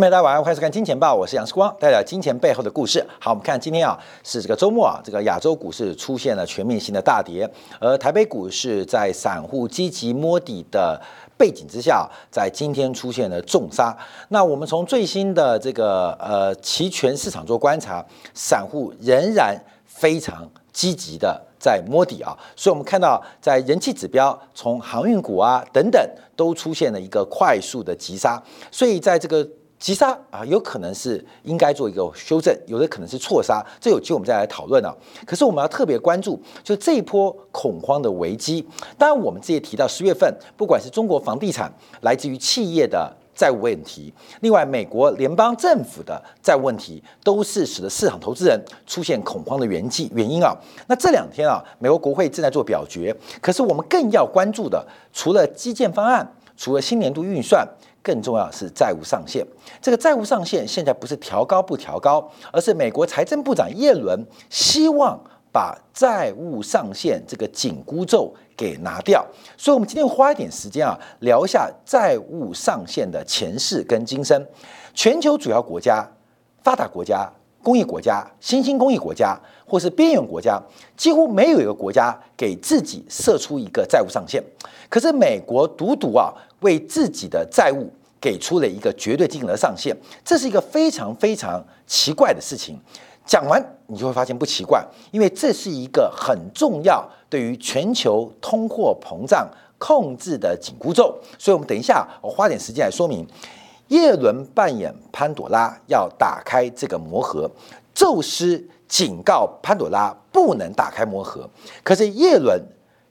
大家晚上好，欢迎收看《金钱报》，我是杨世光，带来金钱背后的故事。好，我们看今天啊，是这个周末啊，这个亚洲股市出现了全面性的大跌，而台北股市在散户积极摸底的背景之下，在今天出现了重杀。那我们从最新的这个呃期权市场做观察，散户仍然非常积极的在摸底啊，所以我们看到在人气指标，从航运股啊等等，都出现了一个快速的急杀，所以在这个。急杀啊，有可能是应该做一个修正，有的可能是错杀，这有机会我们再来讨论啊。可是我们要特别关注，就这一波恐慌的危机。当然，我们这也提到十月份，不管是中国房地产来自于企业的债务问题，另外美国联邦政府的债务问题，都是使得市场投资人出现恐慌的原迹原因啊。那这两天啊，美国国会正在做表决，可是我们更要关注的，除了基建方案，除了新年度预算。更重要是债务上限，这个债务上限现在不是调高不调高，而是美国财政部长耶伦希望把债务上限这个紧箍咒给拿掉。所以，我们今天花一点时间啊，聊一下债务上限的前世跟今生。全球主要国家、发达国家、工业国家、新兴工业国家或是边缘国家，几乎没有一个国家给自己设出一个债务上限。可是美国独独啊。为自己的债务给出了一个绝对金额上限，这是一个非常非常奇怪的事情。讲完你就会发现不奇怪，因为这是一个很重要对于全球通货膨胀控制的紧箍咒。所以，我们等一下我花点时间来说明。叶伦扮演潘朵拉，要打开这个魔盒。宙斯警告潘朵拉不能打开魔盒，可是叶伦。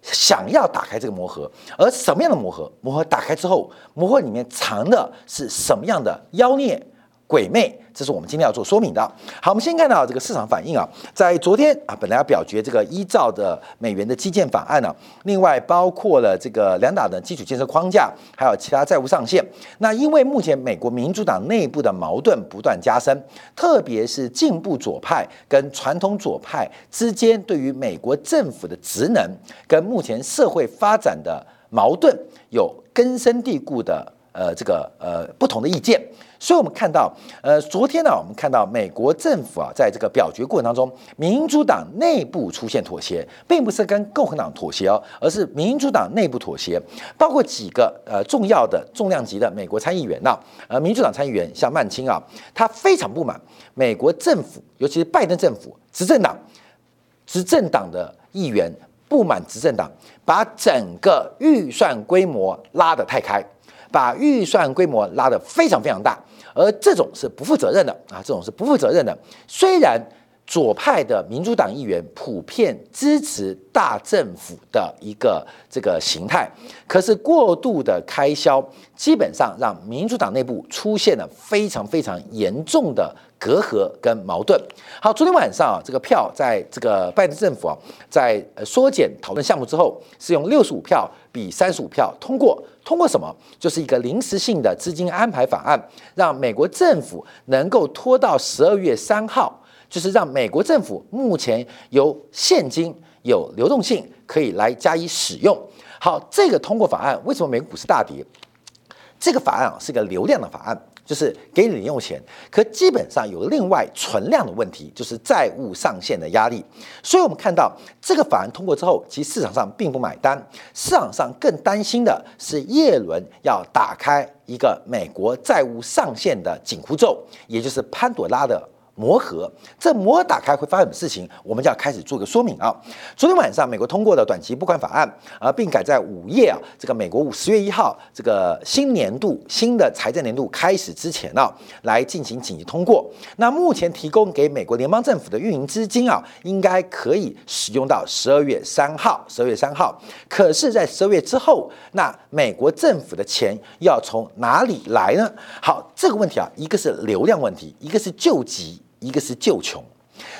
想要打开这个魔盒，而什么样的魔盒？魔盒打开之后，魔盒里面藏的是什么样的妖孽？鬼魅，这是我们今天要做说明的。好，我们先看到这个市场反应啊，在昨天啊，本来要表决这个一兆的美元的基建法案呢，另外包括了这个两党的基础建设框架，还有其他债务上限。那因为目前美国民主党内部的矛盾不断加深，特别是进步左派跟传统左派之间对于美国政府的职能跟目前社会发展的矛盾有根深蒂固的呃这个呃不同的意见。所以，我们看到，呃，昨天呢，我们看到美国政府啊，在这个表决过程当中，民主党内部出现妥协，并不是跟共和党妥协哦，而是民主党内部妥协，包括几个呃重要的重量级的美国参议员呐，呃，民主党参议员像曼青啊，他非常不满美国政府，尤其是拜登政府执政党，执政党的议员不满执政党把整个预算规模拉得太开，把预算规模拉得非常非常大。而这种是不负责任的啊！这种是不负责任的。虽然左派的民主党议员普遍支持大政府的一个这个形态，可是过度的开销基本上让民主党内部出现了非常非常严重的隔阂跟矛盾。好，昨天晚上啊，这个票在这个拜登政府啊，在缩减讨论项目之后，是用六十五票比三十五票通过。通过什么？就是一个临时性的资金安排法案，让美国政府能够拖到十二月三号，就是让美国政府目前有现金、有流动性可以来加以使用。好，这个通过法案，为什么美股市大跌？这个法案啊，是一个流量的法案。就是给你零用钱，可基本上有另外存量的问题，就是债务上限的压力。所以，我们看到这个法案通过之后，其实市场上并不买单，市场上更担心的是耶伦要打开一个美国债务上限的紧箍咒，也就是潘朵拉的。磨合，这磨合打开会发生什么事情？我们就要开始做个说明啊。昨天晚上，美国通过的短期拨款法案啊，并改在午夜啊，这个美国五十月一号这个新年度新的财政年度开始之前呢，来进行紧急通过。那目前提供给美国联邦政府的运营资金啊，应该可以使用到十二月三号。十二月三号，可是，在十二月之后，那美国政府的钱要从哪里来呢？好，这个问题啊，一个是流量问题，一个是救急。一个是救穷，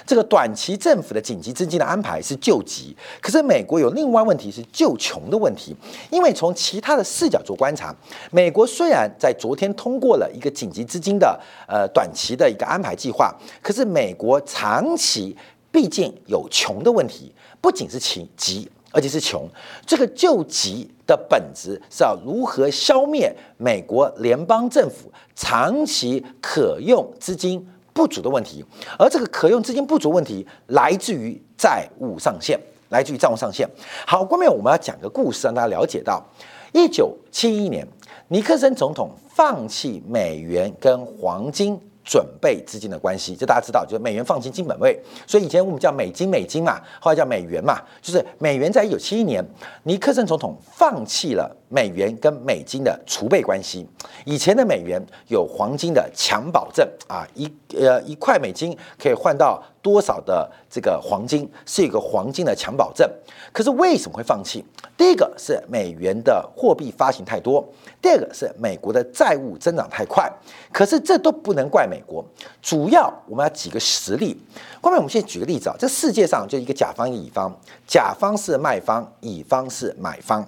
这个短期政府的紧急资金的安排是救急，可是美国有另外问题是救穷的问题。因为从其他的视角做观察，美国虽然在昨天通过了一个紧急资金的呃短期的一个安排计划，可是美国长期毕竟有穷的问题，不仅是情急，而且是穷。这个救急的本质是要如何消灭美国联邦政府长期可用资金不足的问题，而这个可用资金不足问题来自于债务上限，来自于债务上限。好，后面我们要讲个故事，让大家了解到，一九七一年，尼克森总统放弃美元跟黄金。准备资金的关系，这大家知道，就是美元放进金本位，所以以前我们叫美金美金嘛，后来叫美元嘛，就是美元在一九七一年，尼克森总统放弃了美元跟美金的储备关系。以前的美元有黄金的强保证啊，一呃一块美金可以换到多少的这个黄金，是一个黄金的强保证。可是为什么会放弃？第一个是美元的货币发行太多。第二个是美国的债务增长太快，可是这都不能怪美国，主要我们要几个实例。后面我们先举个例子啊，这世界上就一个甲方乙方，甲方是卖方，乙方是买方，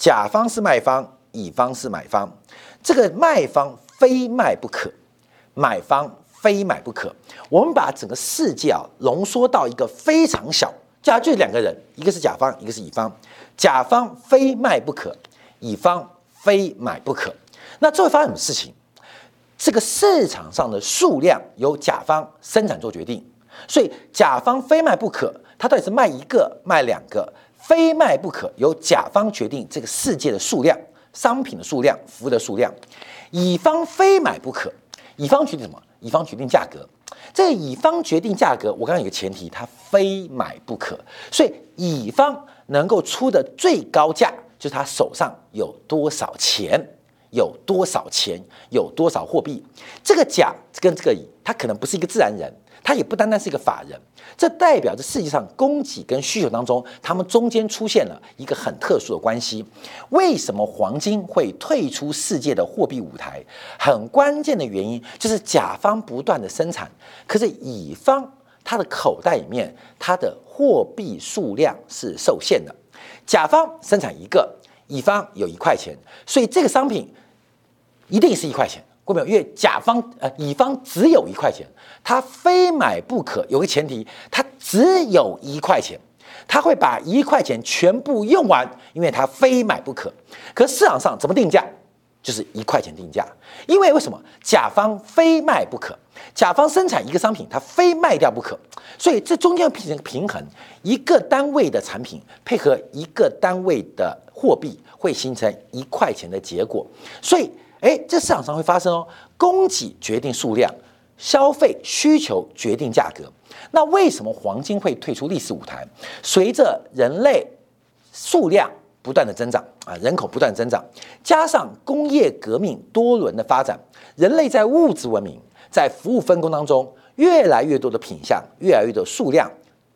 甲方是卖方，乙方是买方，这个卖方非卖不可，买方非买不可。我们把整个世界啊浓缩到一个非常小，假就两个人，一个是甲方，一个是乙方，甲方非卖不可，乙方。非买不可，那这会发生什么事情？这个市场上的数量由甲方生产做决定，所以甲方非卖不可。它到底是卖一个、卖两个？非卖不可，由甲方决定这个世界的数量、商品的数量、服务的数量。乙方非买不可，乙方决定什么？乙方决定价格。这乙方决定价格，我刚刚有个前提，他非买不可，所以乙方能够出的最高价。就是他手上有多少钱，有多少钱，有多少货币。这个甲跟这个乙，他可能不是一个自然人，他也不单单是一个法人。这代表着世界上供给跟需求当中，他们中间出现了一个很特殊的关系。为什么黄金会退出世界的货币舞台？很关键的原因就是甲方不断的生产，可是乙方他的口袋里面，他的货币数量是受限的。甲方生产一个，乙方有一块钱，所以这个商品一定是一块钱，过没有？因为甲方呃，乙方只有一块钱，他非买不可。有个前提，他只有一块钱，他会把一块钱全部用完，因为他非买不可。可市场上怎么定价？就是一块钱定价，因为为什么甲方非卖不可？甲方生产一个商品，他非卖掉不可，所以这中间要变成平衡。一个单位的产品配合一个单位的货币，会形成一块钱的结果。所以，哎，这市场上会发生哦，供给决定数量，消费需求决定价格。那为什么黄金会退出历史舞台？随着人类数量。不断的增长啊，人口不断增长，加上工业革命多轮的发展，人类在物质文明、在服务分工当中，越来越多的品相，越来越多的数量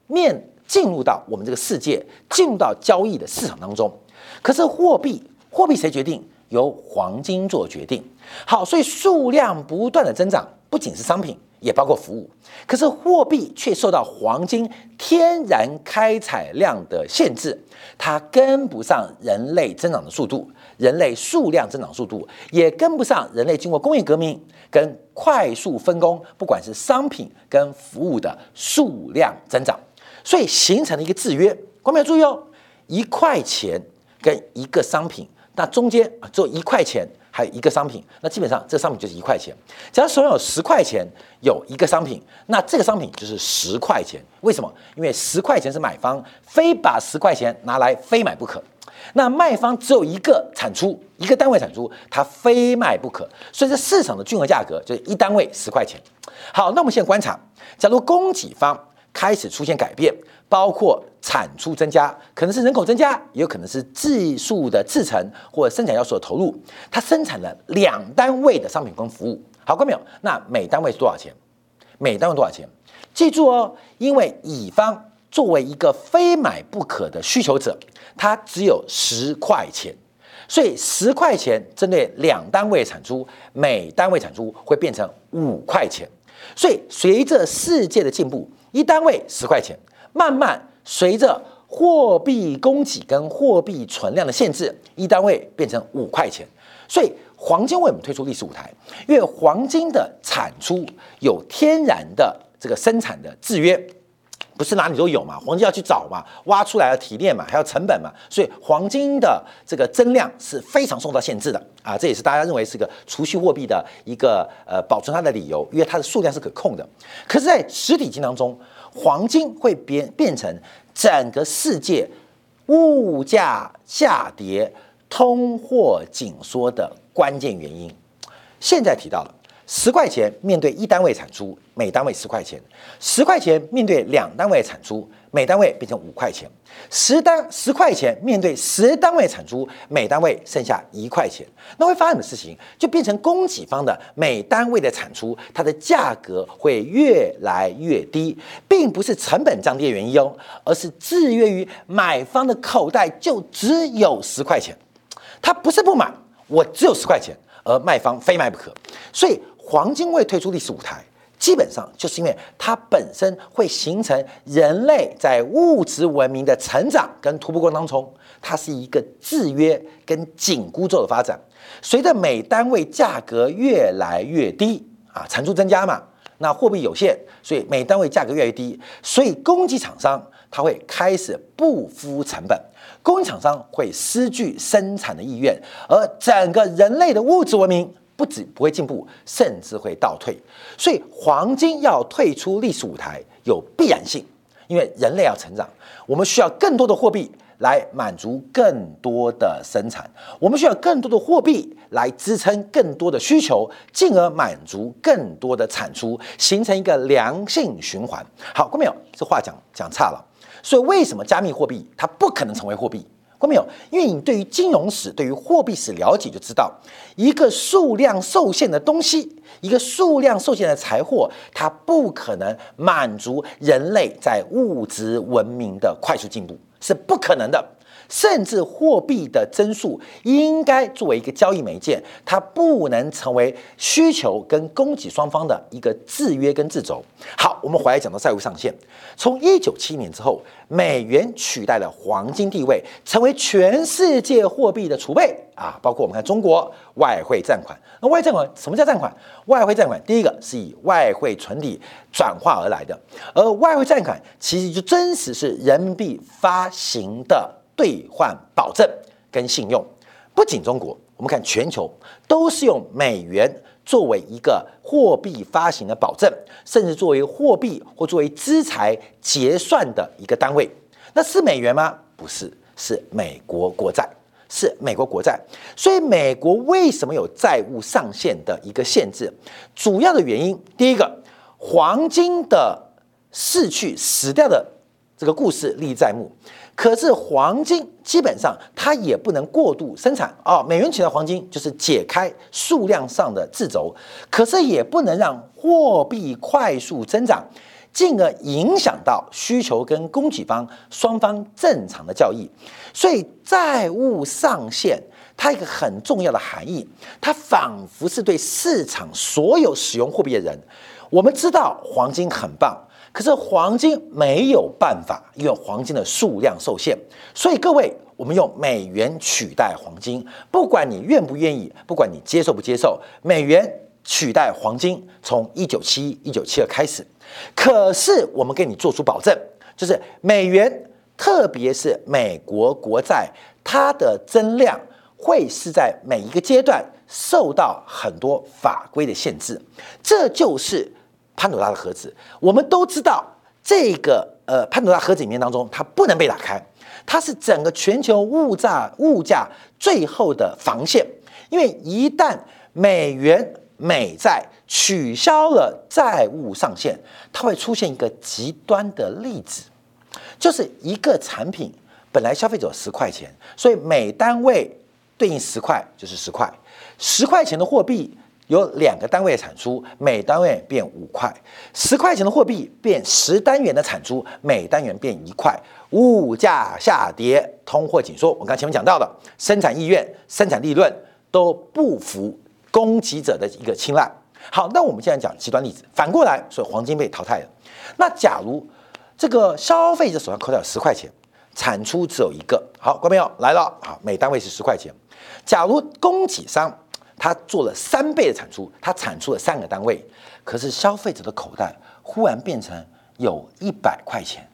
面进入到我们这个世界，进入到交易的市场当中。可是货币，货币谁决定？由黄金做决定。好，所以数量不断的增长，不仅是商品。也包括服务，可是货币却受到黄金天然开采量的限制，它跟不上人类增长的速度，人类数量增长速度也跟不上人类经过工业革命跟快速分工，不管是商品跟服务的数量增长，所以形成了一个制约。观众要注意哦，一块钱跟一个商品，那中间啊只有一块钱。还有一个商品，那基本上这个商品就是一块钱。假如手上有十块钱，有一个商品，那这个商品就是十块钱。为什么？因为十块钱是买方，非把十块钱拿来非买不可。那卖方只有一个产出，一个单位产出，它非卖不可。所以这市场的均衡价格就是一单位十块钱。好，那我们现在观察，假如供给方开始出现改变。包括产出增加，可能是人口增加，也有可能是技术的制成或生产要素的投入。它生产了两单位的商品跟服务，好，看没有？那每单位是多少钱？每单位多少钱？记住哦，因为乙方作为一个非买不可的需求者，他只有十块钱，所以十块钱针对两单位产出，每单位产出会变成五块钱。所以随着世界的进步，一单位十块钱。慢慢随着货币供给跟货币存量的限制，一单位变成五块钱。所以黄金为什么推出历史舞台？因为黄金的产出有天然的这个生产的制约，不是哪里都有嘛，黄金要去找嘛，挖出来要提炼嘛，还要成本嘛，所以黄金的这个增量是非常受到限制的啊，这也是大家认为是个储蓄货币的一个呃保存它的理由，因为它的数量是可控的。可是，在实体经济当中，黄金会变变成整个世界物价下跌、通货紧缩的关键原因。现在提到了。十块钱面对一单位产出，每单位十块钱；十块钱面对两单位产出，每单位变成五块钱；十单十块钱面对十单位产出，每单位剩下一块钱。那会发生的事情，就变成供给方的每单位的产出，它的价格会越来越低，并不是成本降低的原因哦，而是制约于买方的口袋就只有十块钱。他不是不买，我只有十块钱，而卖方非卖不可，所以。黄金会退出历史舞台，基本上就是因为它本身会形成人类在物质文明的成长跟突破过程当中，它是一个制约跟紧箍咒的发展。随着每单位价格越来越低啊，产出增加嘛，那货币有限，所以每单位价格越来越低，所以供给厂商它会开始不敷成本，供应厂商会失去生产的意愿，而整个人类的物质文明。不止不会进步，甚至会倒退。所以黄金要退出历史舞台有必然性，因为人类要成长，我们需要更多的货币来满足更多的生产，我们需要更多的货币来支撑更多的需求，进而满足更多的产出，形成一个良性循环。好，过没有？这话讲讲差了。所以为什么加密货币它不可能成为货币？没有？因为你对于金融史、对于货币史了解，就知道一个数量受限的东西，一个数量受限的财货，它不可能满足人类在物质文明的快速进步，是不可能的。甚至货币的增速应该作为一个交易媒介，它不能成为需求跟供给双方的一个制约跟制肘。好，我们回来讲到债务上限。从一九七年之后，美元取代了黄金地位，成为全世界货币的储备啊，包括我们看中国外汇占款。那外汇占款什么叫占款？外汇占款第一个是以外汇存底转化而来的，而外汇占款其实就真实是人民币发行的。兑换保证跟信用，不仅中国，我们看全球都是用美元作为一个货币发行的保证，甚至作为货币或作为资财结算的一个单位。那是美元吗？不是，是美国国债，是美国国债。所以美国为什么有债务上限的一个限制？主要的原因，第一个，黄金的逝去死掉的这个故事历历在目。可是黄金基本上它也不能过度生产啊，美元取代黄金就是解开数量上的掣肘，可是也不能让货币快速增长，进而影响到需求跟供给方双方正常的交易。所以债务上限它一个很重要的含义，它仿佛是对市场所有使用货币的人，我们知道黄金很棒。可是黄金没有办法，因为黄金的数量受限，所以各位，我们用美元取代黄金，不管你愿不愿意，不管你接受不接受，美元取代黄金，从一九七一、一九七二开始。可是我们给你做出保证，就是美元，特别是美国国债，它的增量会是在每一个阶段受到很多法规的限制，这就是。潘多拉的盒子，我们都知道，这个呃潘多拉盒子里面当中，它不能被打开，它是整个全球物价物价最后的防线。因为一旦美元美债取消了债务上限，它会出现一个极端的例子，就是一个产品本来消费者十块钱，所以每单位对应十块就是十块，十块钱的货币。有两个单位产出，每单位变五块；十块钱的货币变十单元的产出，每单元变一块。物价下跌，通货紧缩。我刚前面讲到的，生产意愿、生产利润都不服供给者的一个青睐。好，那我们现在讲极端例子，反过来，所以黄金被淘汰了。那假如这个消费者手上扣掉十块钱，产出只有一个，好，观众朋友来了，好，每单位是十块钱。假如供给商他做了三倍的产出，他产出了三个单位，可是消费者的口袋忽然变成有一百块钱，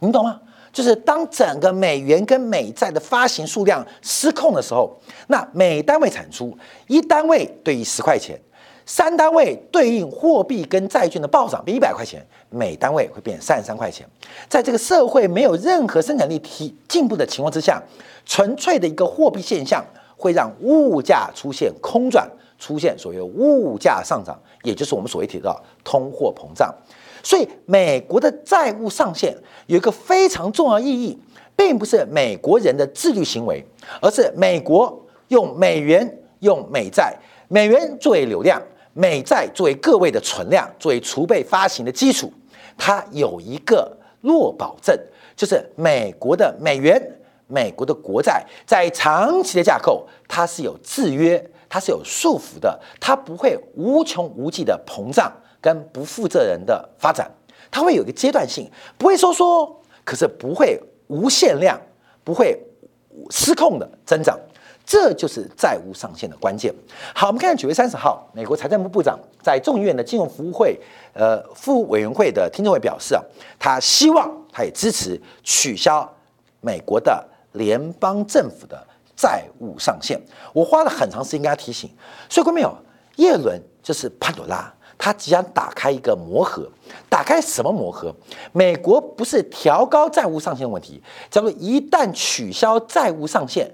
你懂吗？就是当整个美元跟美债的发行数量失控的时候，那每单位产出一单位对应十块钱，三单位对应货币跟债券的暴涨，变一百块钱，每单位会变三十三块钱。在这个社会没有任何生产力提进步的情况之下，纯粹的一个货币现象会让物价出现空转，出现所谓物价上涨，也就是我们所谓提到通货膨胀。所以，美国的债务上限有一个非常重要意义，并不是美国人的自律行为，而是美国用美元、用美债，美元作为流量，美债作为各位的存量，作为储备发行的基础，它有一个弱保证，就是美国的美元、美国的国债在长期的架构，它是有制约，它是有束缚的，它不会无穷无尽的膨胀。跟不负责任的发展，它会有一个阶段性，不会收缩，可是不会无限量，不会失控的增长，这就是债务上限的关键。好，我们看九月三十号，美国财政部部长在众议院的金融服务会呃副委员会的听证会表示啊，他希望他也支持取消美国的联邦政府的债务上限。我花了很长时间跟他提醒，所以各位没有，耶伦就是潘多拉。它即将打开一个魔盒，打开什么魔盒？美国不是调高债务上限问题，叫做一旦取消债务上限，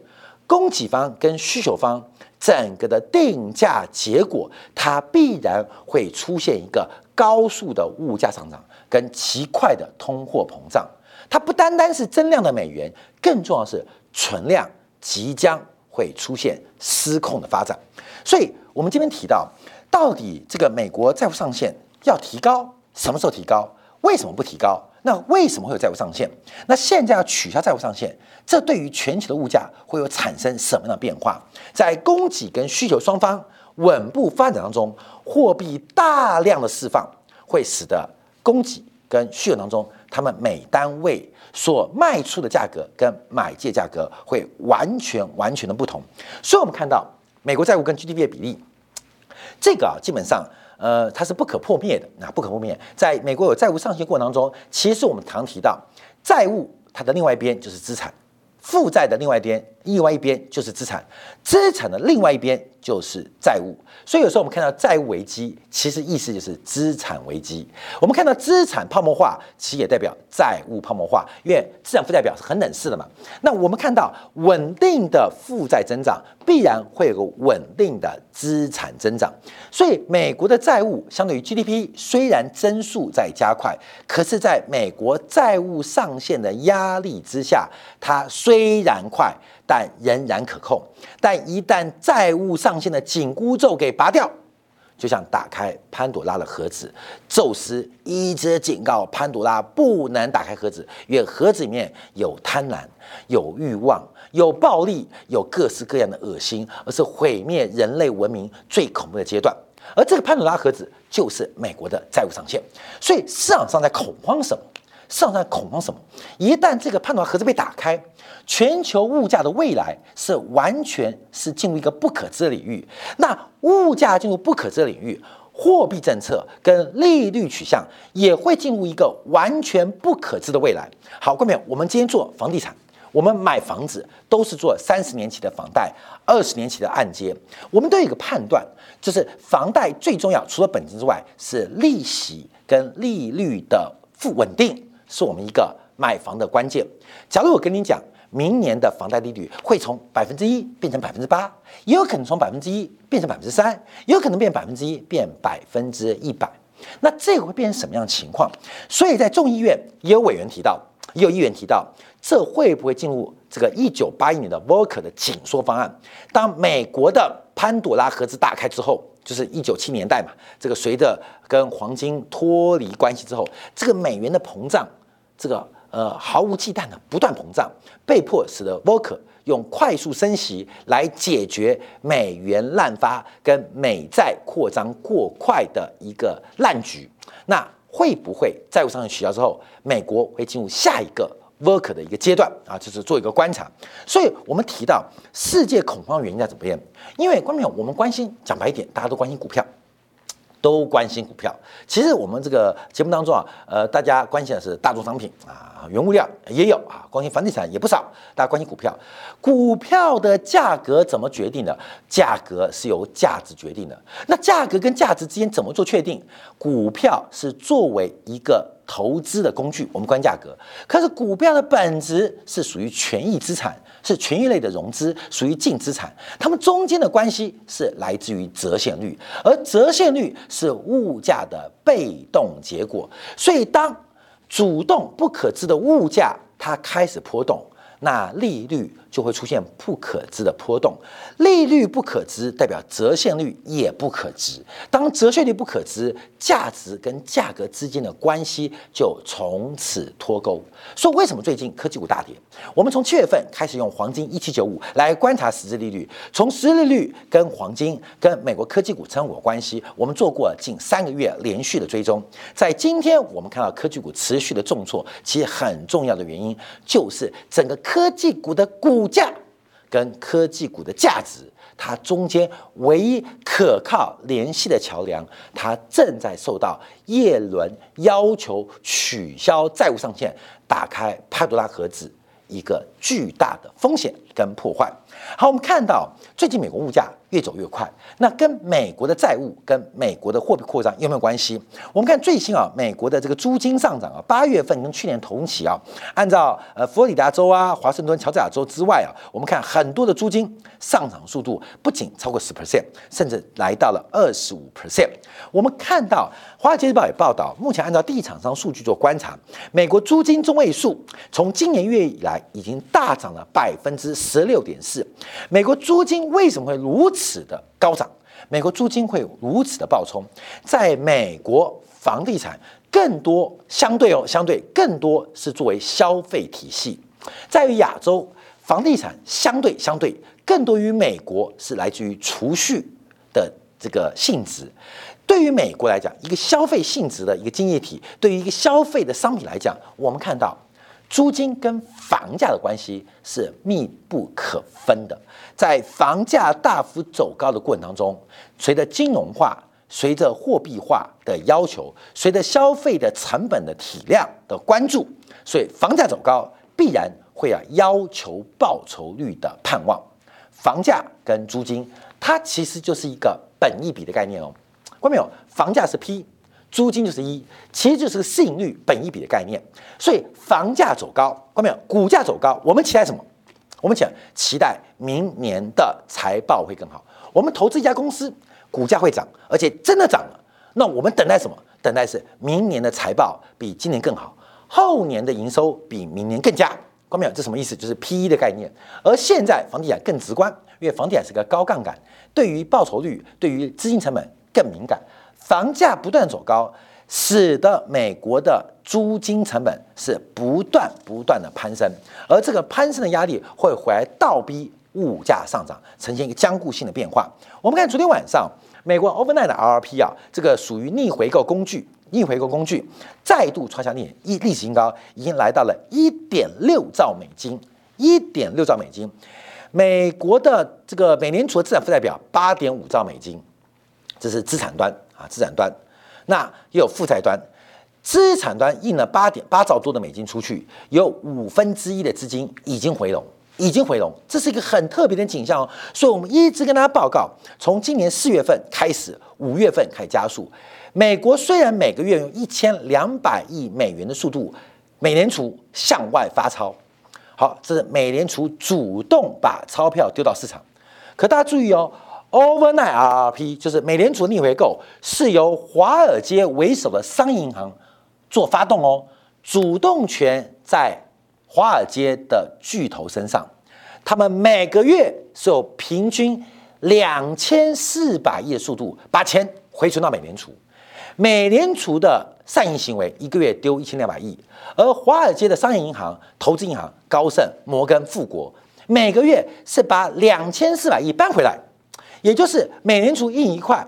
供给方跟需求方整个的定价结果，它必然会出现一个高速的物价上涨跟奇快的通货膨胀。它不单单是增量的美元，更重要的是存量即将会出现失控的发展。所以，我们这边提到。到底这个美国债务上限要提高，什么时候提高？为什么不提高？那为什么会有债务上限？那现在要取消债务上限，这对于全球的物价会有产生什么样的变化？在供给跟需求双方稳步发展当中，货币大量的释放，会使得供给跟需求当中，他们每单位所卖出的价格跟买借价格会完全完全的不同。所以，我们看到美国债务跟 GDP 的比例。这个啊，基本上，呃，它是不可破灭的。那不可破灭，在美国有债务上限过程当中，其实我们常提到，债务它的另外一边就是资产，负债的另外一边，另外一边就是资产，资产的另外一边。就是债务，所以有时候我们看到债务危机，其实意思就是资产危机。我们看到资产泡沫化，其实也代表债务泡沫化，因为资产负债表是很冷式的嘛。那我们看到稳定的负债增长，必然会有个稳定的资产增长。所以美国的债务相对于 GDP 虽然增速在加快，可是在美国债务上限的压力之下，它虽然快。但仍然可控，但一旦债务上限的紧箍咒给拔掉，就像打开潘多拉的盒子，宙斯一直警告潘多拉不能打开盒子，因为盒子里面有贪婪、有欲望、有暴力、有各式各样的恶心，而是毁灭人类文明最恐怖的阶段。而这个潘多拉盒子就是美国的债务上限，所以市场上在恐慌什么？市场上恐慌什么？一旦这个判断盒子被打开，全球物价的未来是完全是进入一个不可知的领域。那物价进入不可知的领域，货币政策跟利率取向也会进入一个完全不可知的未来。好，各位我们今天做房地产，我们买房子都是做三十年期的房贷、二十年期的按揭，我们都有一个判断，就是房贷最重要，除了本金之外，是利息跟利率的负稳定。是我们一个买房的关键。假如我跟你讲，明年的房贷利率会从百分之一变成百分之八，也有可能从百分之一变成百分之三，也有可能变百分之一变百分之一百。那这个会变成什么样的情况？所以在众议院也有委员提到，也有议员提到，这会不会进入这个一九八一年的 Volcker 的紧缩方案？当美国的潘朵拉盒子打开之后。就是一九七年代嘛，这个随着跟黄金脱离关系之后，这个美元的膨胀，这个呃毫无忌惮的不断膨胀，被迫使得 Volker 用快速升息来解决美元滥发跟美债扩张过快的一个烂局。那会不会债务上限取消之后，美国会进入下一个？work 的一个阶段啊，就是做一个观察。所以我们提到世界恐慌原因在怎么样？因为观众朋友，我们关心讲白一点，大家都关心股票。都关心股票。其实我们这个节目当中啊，呃，大家关心的是大宗商品啊，原物料也有啊，关心房地产也不少，大家关心股票。股票的价格怎么决定的？价格是由价值决定的。那价格跟价值之间怎么做确定？股票是作为一个投资的工具，我们关价格。可是股票的本质是属于权益资产。是权益类的融资，属于净资产，它们中间的关系是来自于折现率，而折现率是物价的被动结果。所以，当主动不可知的物价它开始波动，那利率。就会出现不可知的波动，利率不可知，代表折现率也不可知。当折现率不可知，价值跟价格之间的关系就从此脱钩。所以为什么最近科技股大跌？我们从七月份开始用黄金一七九五来观察实质利率，从实质利率跟黄金跟美国科技股成果关系，我们做过近三个月连续的追踪。在今天我们看到科技股持续的重挫，其实很重要的原因就是整个科技股的股。股价跟科技股的价值，它中间唯一可靠联系的桥梁，它正在受到耶伦要求取消债务上限、打开潘多拉盒子一个巨大的风险。跟破坏。好，我们看到最近美国物价。越走越快，那跟美国的债务、跟美国的货币扩张有没有关系？我们看最新啊，美国的这个租金上涨啊，八月份跟去年同期啊，按照呃佛罗里达州啊、华盛顿、乔治亚州之外啊，我们看很多的租金上涨速度不仅超过十 percent，甚至来到了二十五 percent。我们看到《华尔街日报》也报道，目前按照地产商数据做观察，美国租金中位数从今年月以来已经大涨了百分之十六点四。美国租金为什么会如此？的高涨，美国租金会如此的暴冲，在美国房地产更多相对哦，相对更多是作为消费体系，在于亚洲房地产相对相对更多于美国是来自于储蓄的这个性质。对于美国来讲，一个消费性质的一个经济体，对于一个消费的商品来讲，我们看到。租金跟房价的关系是密不可分的，在房价大幅走高的过程当中，随着金融化、随着货币化的要求、随着消费的成本的体量的关注，所以房价走高必然会啊要求报酬率的盼望。房价跟租金，它其实就是一个本一比的概念哦。看到没有？房价是 P。租金就是一，其实就是个市盈率、本一比的概念。所以房价走高，看到没有？股价走高，我们期待什么？我们讲期待明年的财报会更好。我们投资一家公司，股价会涨，而且真的涨了。那我们等待什么？等待是明年的财报比今年更好，后年的营收比明年更佳。看到没有？这什么意思？就是 P E 的概念。而现在房地产更直观，因为房地产是个高杠杆，对于报酬率、对于资金成本更敏感。房价不断走高，使得美国的租金成本是不断不断的攀升，而这个攀升的压力会回来倒逼物价上涨，呈现一个僵固性的变化。我们看昨天晚上美国 overnight 的 RRP 啊，这个属于逆回购工具，逆回购工具再度创下历历历史新高，已经来到了一点六兆美金，一点六兆美金。美国的这个美联储的资产负债表八点五兆美金，这是资产端。啊，资产端，那也有负债端，资产端印了八点八兆多的美金出去，有五分之一的资金已经回笼，已经回笼，这是一个很特别的景象哦。所以我们一直跟大家报告，从今年四月份开始，五月份开始加速。美国虽然每个月用一千两百亿美元的速度，美联储向外发钞，好，这是美联储主动把钞票丢到市场，可大家注意哦。Overnight RRP 就是美联储逆回购，是由华尔街为首的商业银行做发动哦，主动权在华尔街的巨头身上，他们每个月是有平均两千四百亿的速度把钱回存到美联储，美联储的善意行为一个月丢一千两百亿，而华尔街的商业银行、投资银行高盛、摩根、富国每个月是把两千四百亿搬回来。也就是美联储印一块，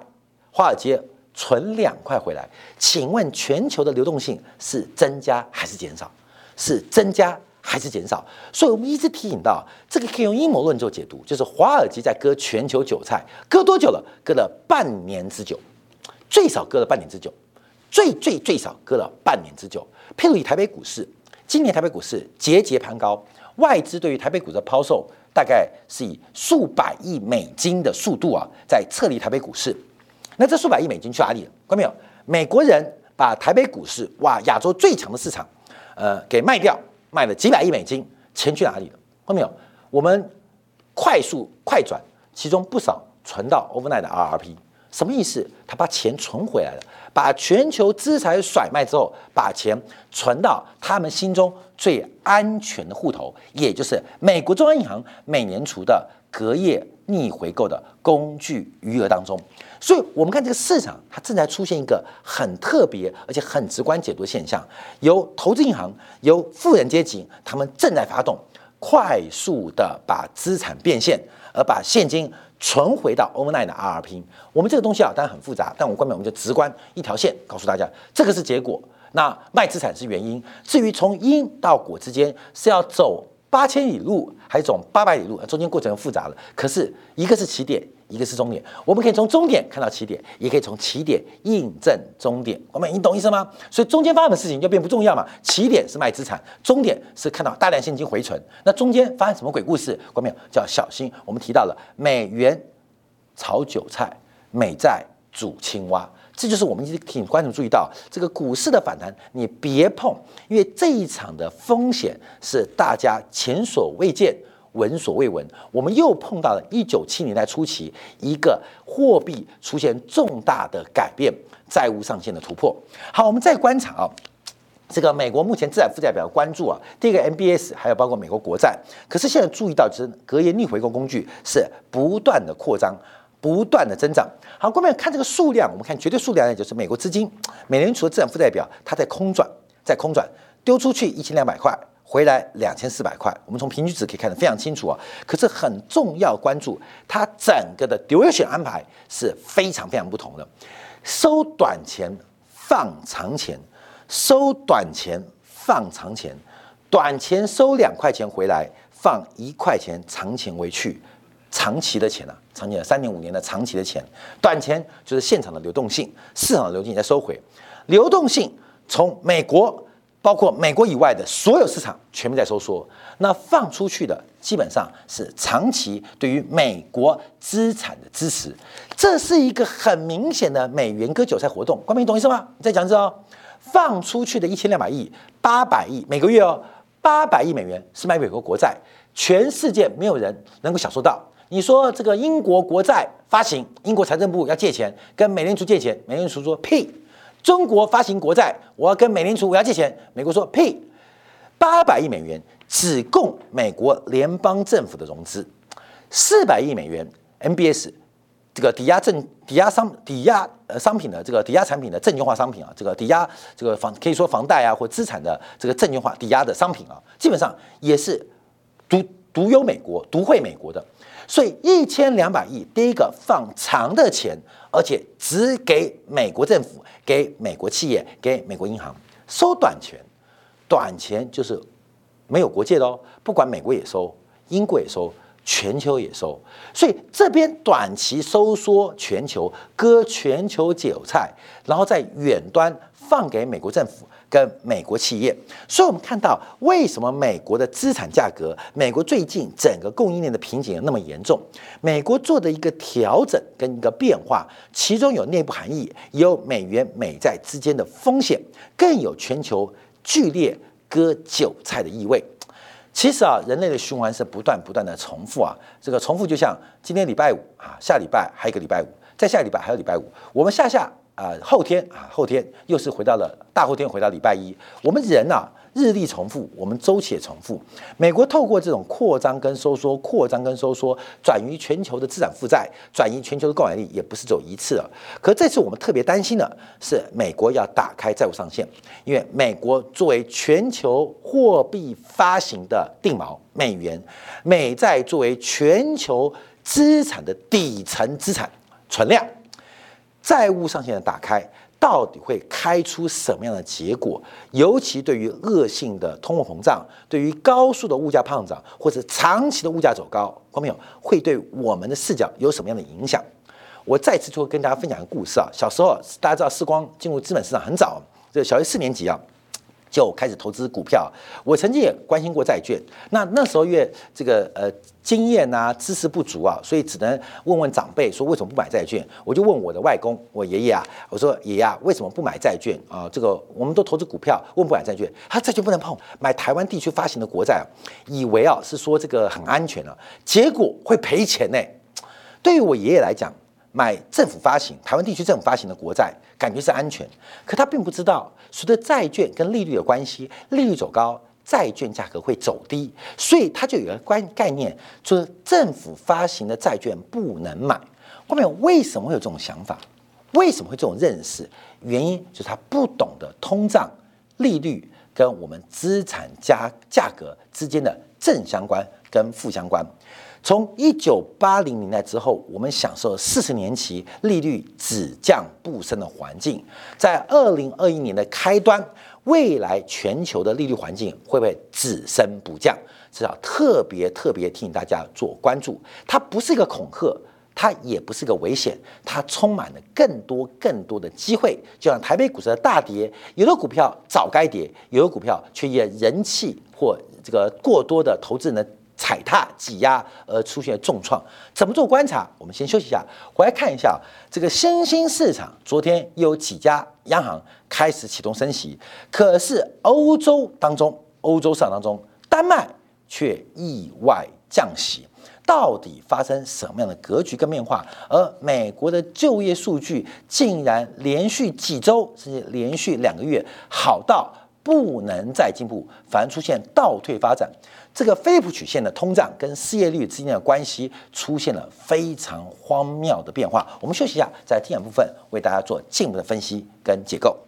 华尔街存两块回来。请问全球的流动性是增加还是减少？是增加还是减少？所以我们一直提醒到，这个可以用阴谋论做解读，就是华尔街在割全球韭菜，割多久了？割了半年之久。最少割了半年之久，最最最少割了半年之久。譬如以台北股市，今年台北股市节节攀高，外资对于台北股的抛售大概是以数百亿美金的速度啊，在撤离台北股市。那这数百亿美金去哪里了？看到没有？美国人把台北股市哇，亚洲最强的市场，呃，给卖掉，卖了几百亿美金，钱去哪里了？看到没有？我们快速快转，其中不少存到 overnight 的 RRP。什么意思？他把钱存回来了，把全球资产甩卖之后，把钱存到他们心中最安全的户头，也就是美国中央银行每年除的隔夜逆回购的工具余额当中。所以，我们看这个市场，它正在出现一个很特别而且很直观解读现象：由投资银行、由富人阶级，他们正在发动快速的把资产变现，而把现金。存回到 overnight 的 RRP，我们这个东西啊，当然很复杂，但我们关面我们就直观一条线告诉大家，这个是结果，那卖资产是原因。至于从因到果之间是要走八千里路，还是走八百里路，中间过程复杂了。可是一个是起点。一个是终点，我们可以从终点看到起点，也可以从起点印证终点。我们你懂意思吗？所以中间发生的事情就变不重要嘛。起点是卖资产，终点是看到大量现金回存。那中间发生什么鬼故事？关没有？叫小心。我们提到了美元炒韭菜，美债煮青蛙，这就是我们一直请观众注意到这个股市的反弹，你别碰，因为这一场的风险是大家前所未见。闻所未闻，我们又碰到了一九七年代初期一个货币出现重大的改变，债务上限的突破。好，我们再观察啊，这个美国目前资产负债表关注啊，第一个 MBS，还有包括美国国债。可是现在注意到，就是隔夜逆回购工具是不断的扩张，不断的增长。好，各位看这个数量，我们看绝对数量呢，就是美国资金，美联储的资产负债表它在空转，在空转，丢出去一千两百块。回来两千四百块，我们从平均值可以看得非常清楚啊。可是很重要关注，它整个的 duration 安排是非常非常不同的。收短钱放长钱，收短钱放长钱，短钱收两块钱回来，放一块钱长钱回去，长期的钱啊，长期的三年五年的长期的钱，短钱就是现场的流动性，市场的流动性在收回，流动性从美国。包括美国以外的所有市场全面在收缩，那放出去的基本上是长期对于美国资产的支持，这是一个很明显的美元割韭菜活动。光明懂意思吗？再讲一次哦，放出去的一千两百亿、八百亿每个月哦，八百亿美元是买美国国债，全世界没有人能够享受到。你说这个英国国债发行，英国财政部要借钱跟美联储借钱，美联储说屁。中国发行国债，我要跟美联储我要借钱，美国说屁，八百亿美元只供美国联邦政府的融资，四百亿美元 MBS 这个抵押证抵押商抵押呃商品的这个抵押产品的证券化商品啊，这个抵押这个房可以说房贷啊或资产的这个证券化抵押的商品啊，基本上也是独独有美国独会美国的。所以一千两百亿，第一个放长的钱，而且只给美国政府、给美国企业、给美国银行收短钱，短钱就是没有国界的哦，不管美国也收，英国也收，全球也收。所以这边短期收缩全球，割全球韭菜，然后在远端放给美国政府。跟美国企业，所以我们看到为什么美国的资产价格，美国最近整个供应链的瓶颈那么严重？美国做的一个调整跟一个变化，其中有内部含义，有美元美债之间的风险，更有全球剧烈割韭菜的意味。其实啊，人类的循环是不断不断的重复啊，这个重复就像今天礼拜五啊，下礼拜还有一个礼拜五，再下礼拜还有礼拜五，我们下下。啊，后天啊，后天又是回到了大后天，回到礼拜一。我们人呐，日历重复，我们周期也重复。美国透过这种扩张跟收缩，扩张跟收缩，转移全球的资产负债，转移全球的购买力，也不是只有一次了。可这次我们特别担心的是，美国要打开债务上限，因为美国作为全球货币发行的定锚，美元、美债作为全球资产的底层资产存量。债务上限的打开，到底会开出什么样的结果？尤其对于恶性的通货膨胀，对于高速的物价胖涨，或者长期的物价走高，观众朋友会对我们的视角有什么样的影响？我再次就跟大家分享一个故事啊。小时候大家知道，世光进入资本市场很早，这小学四年级啊。就开始投资股票。我曾经也关心过债券。那那时候因为这个呃经验啊知识不足啊，所以只能问问长辈说为什么不买债券。我就问我的外公，我爷爷啊，我说爷爷啊为什么不买债券啊？这个我们都投资股票，问不买债券。他债券不能碰，买台湾地区发行的国债，以为啊是说这个很安全了，结果会赔钱呢。对于我爷爷来讲。买政府发行、台湾地区政府发行的国债，感觉是安全，可他并不知道，随着债券跟利率的关系，利率走高，债券价格会走低，所以他就有个关概念，就是政府发行的债券不能买。后面为什么会有这种想法？为什么会这种认识？原因就是他不懂得通胀、利率跟我们资产价价格之间的正相关跟负相关。从一九八零年代之后，我们享受四十年期利率只降不升的环境。在二零二一年的开端，未来全球的利率环境会不会只升不降？这要特别特别提醒大家做关注。它不是一个恐吓，它也不是个危险，它充满了更多更多的机会。就像台北股市的大跌，有的股票早该跌，有的股票却因人气或这个过多的投资人的。踩踏挤压而出现重创，怎么做观察？我们先休息一下，回来看一下这个新兴市场。昨天有几家央行开始启动升息，可是欧洲当中，欧洲市场当中，丹麦却意外降息。到底发生什么样的格局跟变化？而美国的就业数据竟然连续几周，甚至连续两个月好到不能再进步，反而出现倒退发展。这个菲普曲线的通胀跟失业率之间的关系出现了非常荒谬的变化。我们休息一下，在第二部分为大家做进一步的分析跟解构。